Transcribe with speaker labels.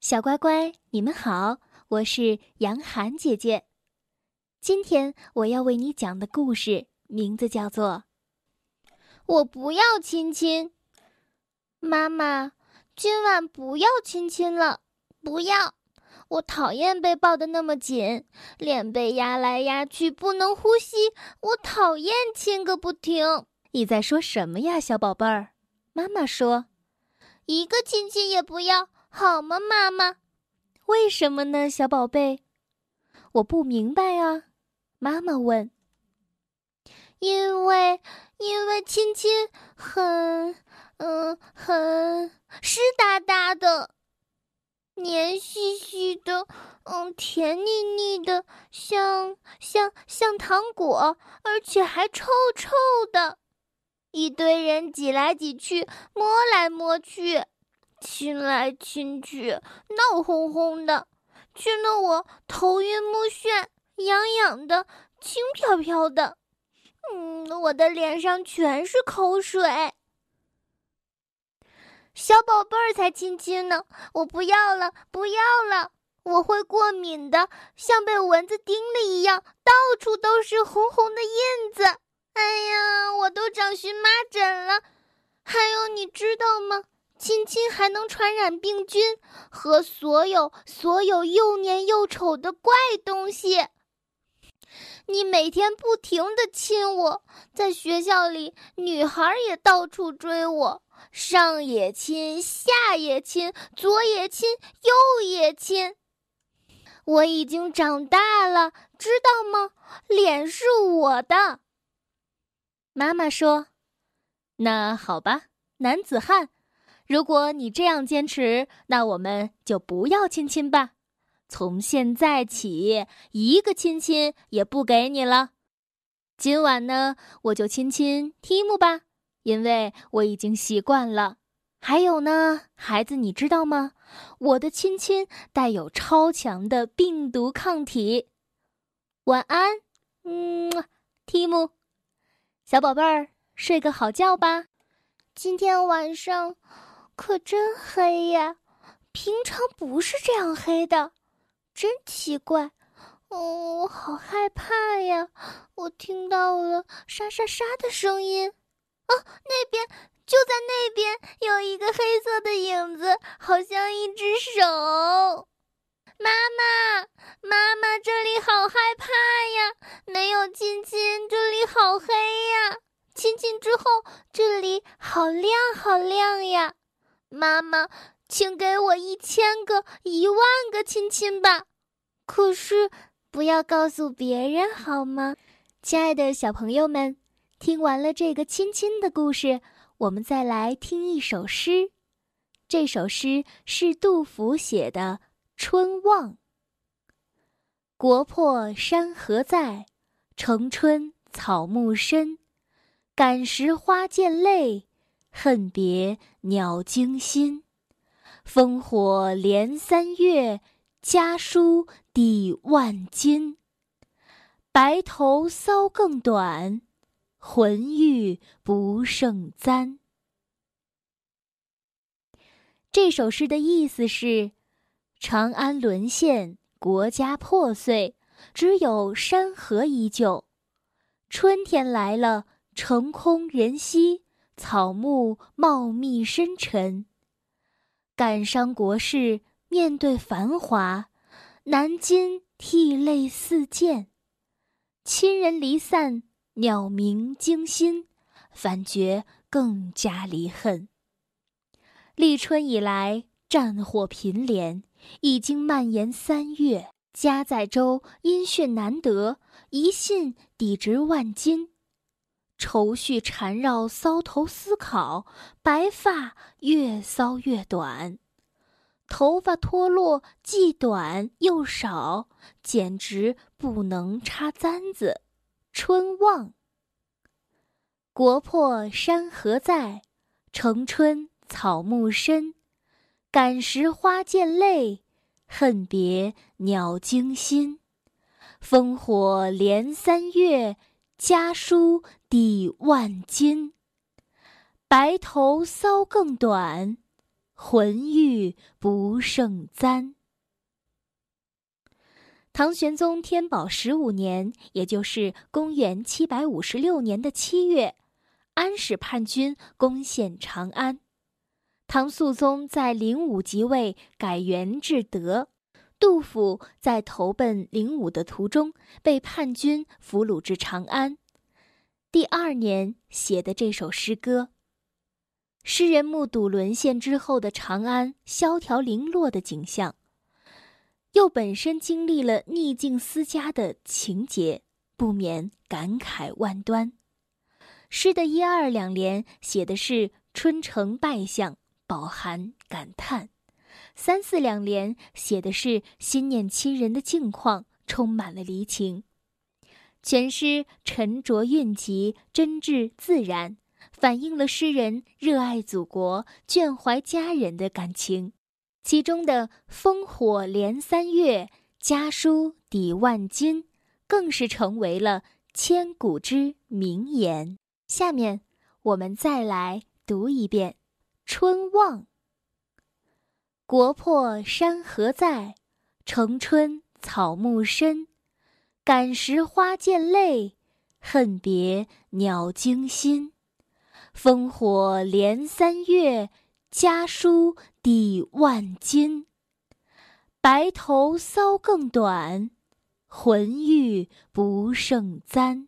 Speaker 1: 小乖乖，你们好，我是杨涵姐姐。今天我要为你讲的故事名字叫做《
Speaker 2: 我不要亲亲》。妈妈，今晚不要亲亲了，不要！我讨厌被抱得那么紧，脸被压来压去，不能呼吸。我讨厌亲个不停。
Speaker 1: 你在说什么呀，小宝贝儿？妈妈说，
Speaker 2: 一个亲亲也不要。好吗，妈妈？
Speaker 1: 为什么呢，小宝贝？我不明白啊。妈妈问。
Speaker 2: 因为，因为亲亲很，嗯，很湿哒哒的，黏兮兮的，嗯，甜腻腻的，像像像糖果，而且还臭臭的。一堆人挤来挤去，摸来摸去。亲来亲去，闹哄哄的，亲得我头晕目眩、痒痒的、轻飘飘的。嗯，我的脸上全是口水。小宝贝儿才亲亲呢，我不要了，不要了，我会过敏的，像被蚊子叮了一样，到处都是红红的印子。哎呀，我都长荨麻疹了。还有，你知道吗？亲亲还能传染病菌和所有所有又黏又丑的怪东西。你每天不停的亲我，在学校里，女孩也到处追我，上也亲，下也亲，左也亲，右也亲。我已经长大了，知道吗？脸是我的。
Speaker 1: 妈妈说：“那好吧，男子汉。”如果你这样坚持，那我们就不要亲亲吧。从现在起，一个亲亲也不给你了。今晚呢，我就亲亲提姆吧，因为我已经习惯了。还有呢，孩子，你知道吗？我的亲亲带有超强的病毒抗体。晚安，嗯，提姆，小宝贝儿，睡个好觉吧。
Speaker 2: 今天晚上。可真黑呀，平常不是这样黑的，真奇怪。哦，我好害怕呀！我听到了沙沙沙的声音。哦，那边就在那边有一个黑色的影子，好像一只手。妈妈，妈妈，这里好害怕呀！没有亲亲，这里好黑呀。亲亲之后，这里好亮，好亮呀。妈妈，请给我一千个、一万个亲亲吧！可是不要告诉别人好吗？
Speaker 1: 亲爱的小朋友们，听完了这个亲亲的故事，我们再来听一首诗。这首诗是杜甫写的《春望》。国破山河在，城春草木深。感时花溅泪。恨别鸟惊心，烽火连三月，家书抵万金。白头搔更短，浑欲不胜簪。这首诗的意思是：长安沦陷，国家破碎，只有山河依旧。春天来了，城空人稀。草木茂密深沉，感伤国事，面对繁华，南襟涕泪四溅。亲人离散，鸟鸣惊心，反觉更加离恨。立春以来，战火频连，已经蔓延三月。家在州，音讯难得，一信抵值万金。愁绪缠绕，搔头思考，白发越搔越短，头发脱落，既短又少，简直不能插簪子。春望，国破山河在，城春草木深。感时花溅泪，恨别鸟惊心。烽火连三月。家书抵万金，白头搔更短，浑欲不胜簪。唐玄宗天宝十五年，也就是公元七百五十六年的七月，安史叛军攻陷长安。唐肃宗在灵武即位，改元至德。杜甫在投奔灵武的途中，被叛军俘虏至长安。第二年写的这首诗歌。诗人目睹沦陷之后的长安萧条零落的景象，又本身经历了逆境思家的情节，不免感慨万端。诗的一二两联写的是春城败相，饱含感叹；三四两联写的是心念亲人的境况，充满了离情。全诗沉着蕴集，真挚自然。反映了诗人热爱祖国、眷怀家人的感情，其中的“烽火连三月，家书抵万金”更是成为了千古之名言。下面我们再来读一遍《春望》：“国破山河在，城春草木深。感时花溅泪，恨别鸟惊心。”烽火连三月，家书抵万金。白头搔更短，浑欲不胜簪。